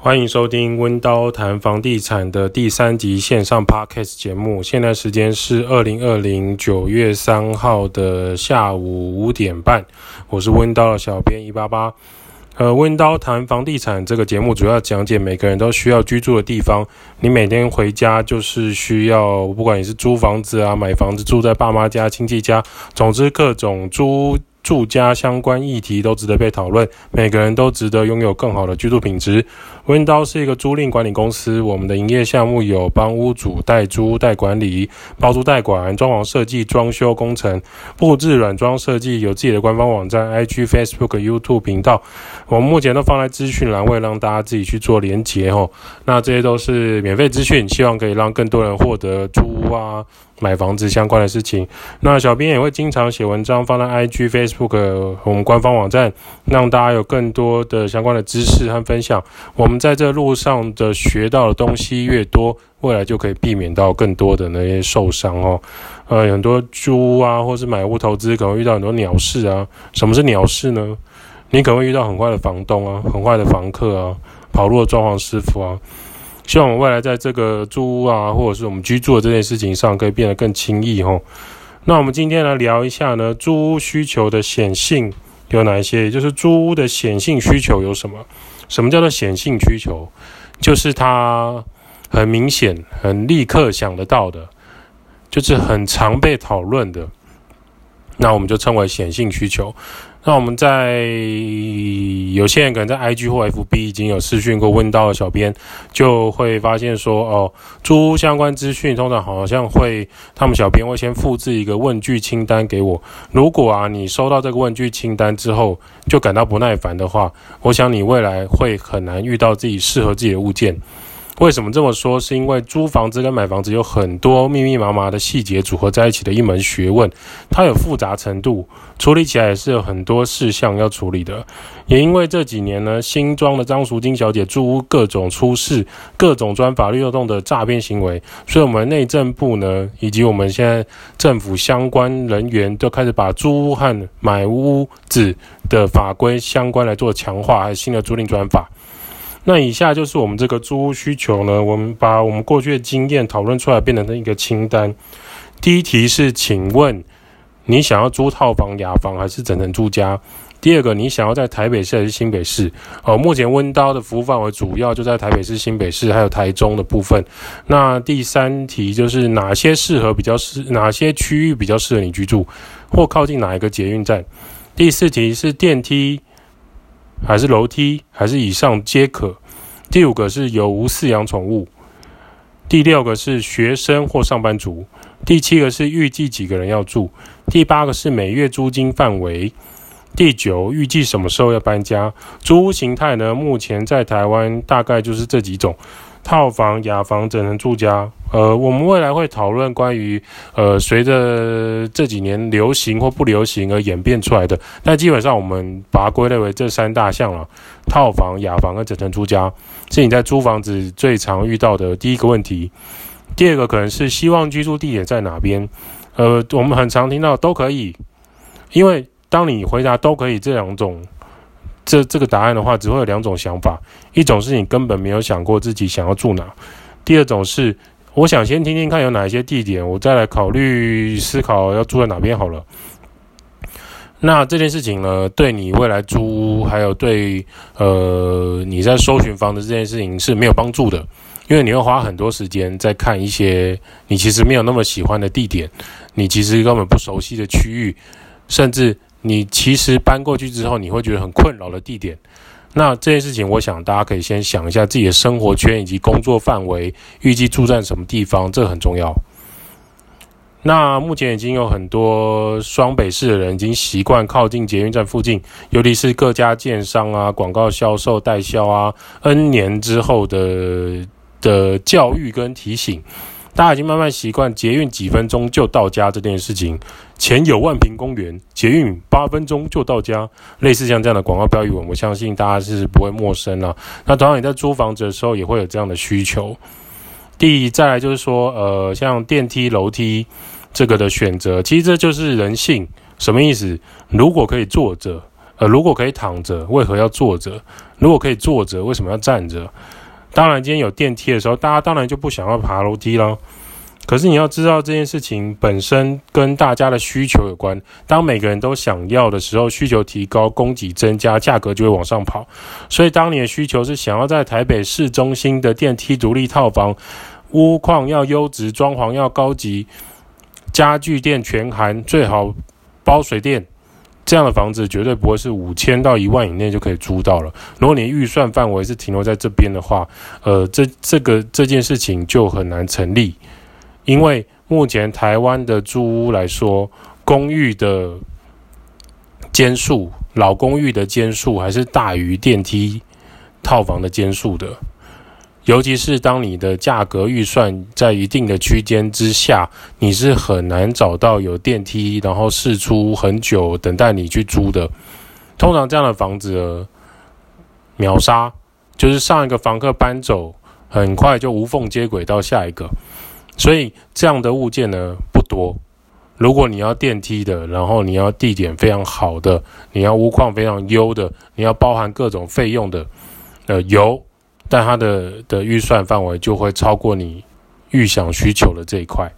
欢迎收听温刀谈房地产的第三集线上 Podcast 节目。现在时间是二零二零九月三号的下午五点半。我是温刀的小编一八八。呃，温刀谈房地产这个节目主要讲解每个人都需要居住的地方。你每天回家就是需要，不管你是租房子啊、买房子、住在爸妈家、亲戚家，总之各种租。住家相关议题都值得被讨论，每个人都值得拥有更好的居住品质。温叨是一个租赁管理公司，我们的营业项目有帮屋主代租代管理、包租代管、装潢设计、装修工程、布置软装设计，有自己的官方网站、IG、Facebook、YouTube 频道。我们目前都放在资讯栏位，让大家自己去做连结哦。那这些都是免费资讯，希望可以让更多人获得租屋啊。买房子相关的事情，那小编也会经常写文章放在 IG、Facebook 我们官方网站，让大家有更多的相关的知识和分享。我们在这路上的学到的东西越多，未来就可以避免到更多的那些受伤哦。呃，很多租屋啊，或是买屋投资，可能遇到很多鸟事啊。什么是鸟事呢？你可能会遇到很坏的房东啊，很坏的房客啊，跑路的装潢师傅啊。希望我们未来在这个租屋啊，或者是我们居住的这件事情上，可以变得更轻易哦。那我们今天来聊一下呢，租屋需求的显性有哪一些？也就是租屋的显性需求有什么？什么叫做显性需求？就是他很明显、很立刻想得到的，就是很常被讨论的。那我们就称为显性需求。那我们在有些人可能在 IG 或 FB 已经有私讯过问到的小编，就会发现说哦，租相关资讯通常好像会，他们小编会先复制一个问句清单给我。如果啊你收到这个问句清单之后就感到不耐烦的话，我想你未来会很难遇到自己适合自己的物件。为什么这么说？是因为租房子跟买房子有很多密密麻麻的细节组合在一起的一门学问，它有复杂程度，处理起来也是有很多事项要处理的。也因为这几年呢，新庄的张淑晶小姐租屋各种出事，各种钻法律漏洞的诈骗行为，所以我们内政部呢，以及我们现在政府相关人员都开始把租屋和买屋子的法规相关来做强化，还有新的租赁专法。那以下就是我们这个租屋需求呢，我们把我们过去的经验讨论出来，变成一个清单。第一题是，请问你想要租套房、雅房还是整层住家？第二个，你想要在台北市还是新北市？哦，目前温刀的服务范围主要就在台北市、新北市还有台中的部分。那第三题就是哪些适合比较适，哪些区域比较适合你居住，或靠近哪一个捷运站？第四题是电梯。还是楼梯，还是以上皆可。第五个是有无饲养宠物。第六个是学生或上班族。第七个是预计几个人要住。第八个是每月租金范围。第九，预计什么时候要搬家？租屋形态呢？目前在台湾大概就是这几种。套房、雅房、整层住家，呃，我们未来会讨论关于呃，随着这几年流行或不流行而演变出来的，但基本上我们把它归类为这三大项了：套房、雅房跟整层出家，是你在租房子最常遇到的第一个问题。第二个可能是希望居住地点在哪边？呃，我们很常听到都可以，因为当你回答都可以这两种。这这个答案的话，只会有两种想法：一种是你根本没有想过自己想要住哪；第二种是我想先听听看有哪一些地点，我再来考虑思考要住在哪边好了。那这件事情呢，对你未来租屋，还有对呃你在搜寻房子这件事情是没有帮助的，因为你会花很多时间在看一些你其实没有那么喜欢的地点，你其实根本不熟悉的区域，甚至。你其实搬过去之后，你会觉得很困扰的地点，那这件事情，我想大家可以先想一下自己的生活圈以及工作范围，预计住在什么地方，这很重要。那目前已经有很多双北市的人已经习惯靠近捷运站附近，尤其是各家建商啊、广告销售代销啊，N 年之后的的教育跟提醒。大家已经慢慢习惯捷运几分钟就到家这件事情。前有万平公园，捷运八分钟就到家，类似像这样的广告标语文，我相信大家是不会陌生了。那同样你在租房子的时候也会有这样的需求。第一，再来就是说，呃，像电梯、楼梯这个的选择，其实这就是人性。什么意思？如果可以坐着，呃，如果可以躺着，为何要坐着？如果可以坐着，为什么要站着？当然，今天有电梯的时候，大家当然就不想要爬楼梯了。可是你要知道，这件事情本身跟大家的需求有关。当每个人都想要的时候，需求提高，供给增加，价格就会往上跑。所以，当你的需求是想要在台北市中心的电梯独立套房，屋况要优质，装潢要高级，家具店全含，最好包水电，这样的房子绝对不会是五千到一万以内就可以租到了。如果你预算范围是停留在这边的话，呃，这这个这件事情就很难成立。因为目前台湾的租屋来说，公寓的间数，老公寓的间数还是大于电梯套房的间数的。尤其是当你的价格预算在一定的区间之下，你是很难找到有电梯，然后试出很久等待你去租的。通常这样的房子秒杀，就是上一个房客搬走，很快就无缝接轨到下一个。所以这样的物件呢，不多。如果你要电梯的，然后你要地点非常好的，你要屋况非常优的，你要包含各种费用的，呃，有，但它的的预算范围就会超过你预想需求的这一块。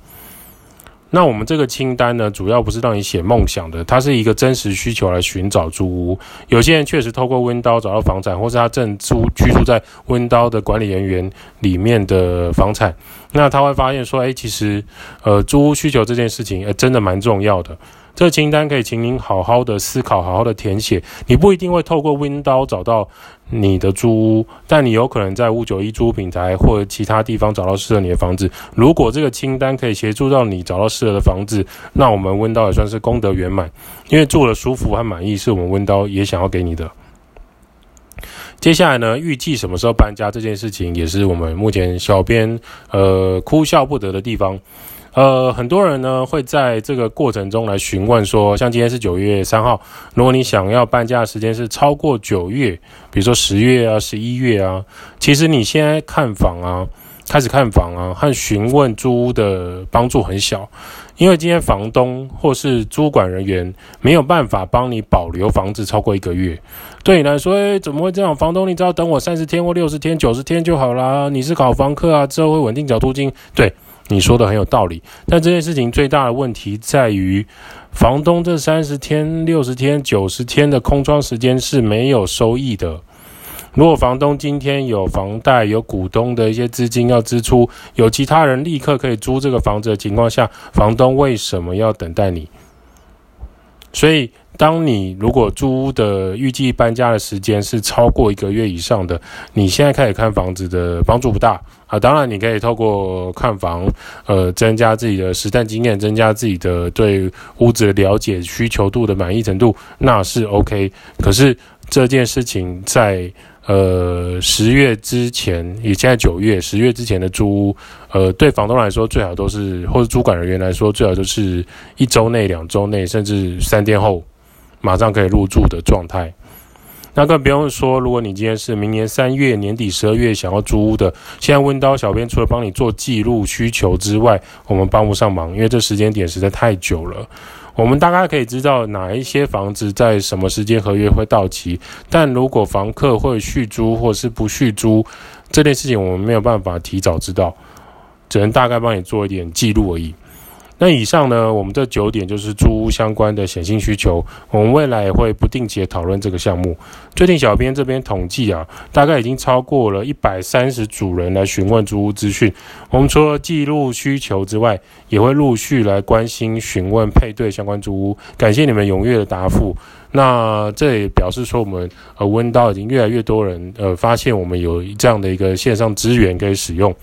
那我们这个清单呢，主要不是让你写梦想的，它是一个真实需求来寻找租屋。有些人确实透过温刀找到房产，或是他正租居住在温刀的管理人员里面的房产，那他会发现说，哎，其实，呃，租屋需求这件事情，呃，真的蛮重要的。这清单可以请您好好的思考，好好的填写。你不一定会透过 Window 找到你的租屋，但你有可能在五九一租屋平台或者其他地方找到适合你的房子。如果这个清单可以协助到你找到适合的房子，那我们 Window 也算是功德圆满。因为住了舒服和满意，是我们 Window 也想要给你的。接下来呢，预计什么时候搬家这件事情，也是我们目前小编呃哭笑不得的地方。呃，很多人呢会在这个过程中来询问说，像今天是九月三号，如果你想要搬家的时间是超过九月，比如说十月啊、十一月啊，其实你现在看房啊，开始看房啊，和询问租屋的帮助很小，因为今天房东或是租管人员没有办法帮你保留房子超过一个月。对你来说，哎，怎么会这样？房东，你只要等我三十天或六十天、九十天就好啦。你是好房客啊，之后会稳定缴租金，对。你说的很有道理，但这件事情最大的问题在于，房东这三十天、六十天、九十天的空窗时间是没有收益的。如果房东今天有房贷、有股东的一些资金要支出，有其他人立刻可以租这个房子的情况下，房东为什么要等待你？所以。当你如果租屋的预计搬家的时间是超过一个月以上的，你现在开始看房子的帮助不大啊。当然，你可以透过看房，呃，增加自己的实战经验，增加自己的对屋子的了解、需求度的满意程度，那是 OK。可是这件事情在。呃，十月之前，也现在九月，十月之前的租屋，呃，对房东来说最好都是，或者租管人员来说最好就是一周内、两周内，甚至三天后，马上可以入住的状态。那更不用说，如果你今天是明年三月年底、十二月想要租屋的，现在温刀小编除了帮你做记录需求之外，我们帮不上忙，因为这时间点实在太久了。我们大概可以知道哪一些房子在什么时间合约会到期，但如果房客会续租或是不续租，这件事情我们没有办法提早知道，只能大概帮你做一点记录而已。那以上呢，我们这九点就是租屋相关的显性需求，我们未来也会不定期讨论这个项目。最近小编这边统计啊，大概已经超过了一百三十组人来询问租屋资讯。我们除了记录需求之外，也会陆续来关心询问配对相关租屋。感谢你们踊跃的答复。那这也表示说，我们呃温到已经越来越多人呃发现我们有这样的一个线上资源可以使用。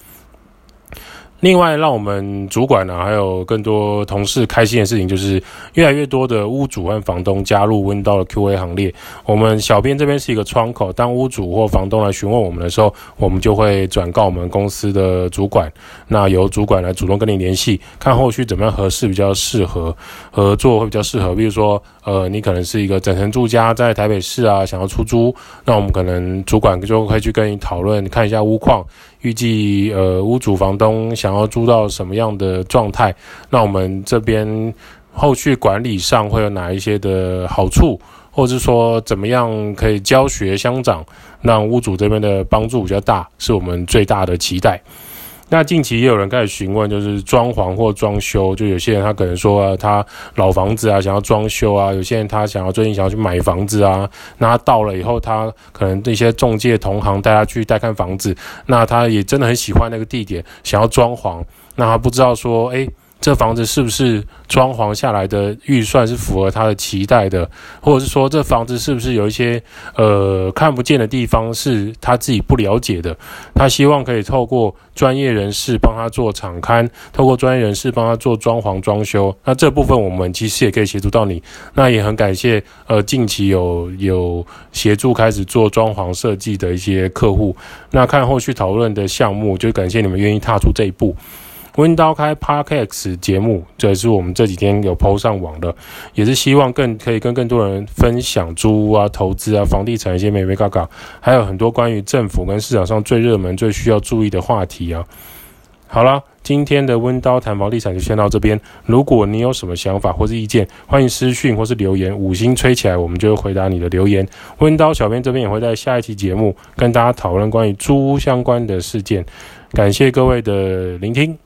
另外，让我们主管呢、还有更多同事开心的事情，就是越来越多的屋主和房东加入温叨的 QA 行列。我们小编这边是一个窗口，当屋主或房东来询问我们的时候，我们就会转告我们公司的主管，那由主管来主动跟你联系，看后续怎么样合适比较适合合作会比较适合。比如说，呃，你可能是一个整层住家在台北市啊，想要出租，那我们可能主管就会去跟你讨论，看一下屋况。预计呃，屋主房东想要租到什么样的状态？那我们这边后续管理上会有哪一些的好处，或者说怎么样可以教学相长，让屋主这边的帮助比较大，是我们最大的期待。那近期也有人开始询问，就是装潢或装修，就有些人他可能说，他老房子啊想要装修啊，有些人他想要最近想要去买房子啊，那他到了以后，他可能那些中介同行带他去带看房子，那他也真的很喜欢那个地点，想要装潢，那他不知道说，诶。这房子是不是装潢下来的预算是符合他的期待的，或者是说这房子是不是有一些呃看不见的地方是他自己不了解的？他希望可以透过专业人士帮他做场刊，透过专业人士帮他做装潢装修。那这部分我们其实也可以协助到你。那也很感谢呃近期有有协助开始做装潢设计的一些客户。那看后续讨论的项目，就感谢你们愿意踏出这一步。温刀开 Podcast 节目，这也是我们这几天有 PO 上网的，也是希望更可以跟更多人分享租屋啊、投资啊、房地产一些眉眉嘎嘎，还有很多关于政府跟市场上最热门、最需要注意的话题啊。好了，今天的温刀谈房地产就先到这边。如果你有什么想法或是意见，欢迎私讯或是留言，五星吹起来，我们就会回答你的留言。温刀小编这边也会在下一期节目跟大家讨论关于租屋相关的事件。感谢各位的聆听。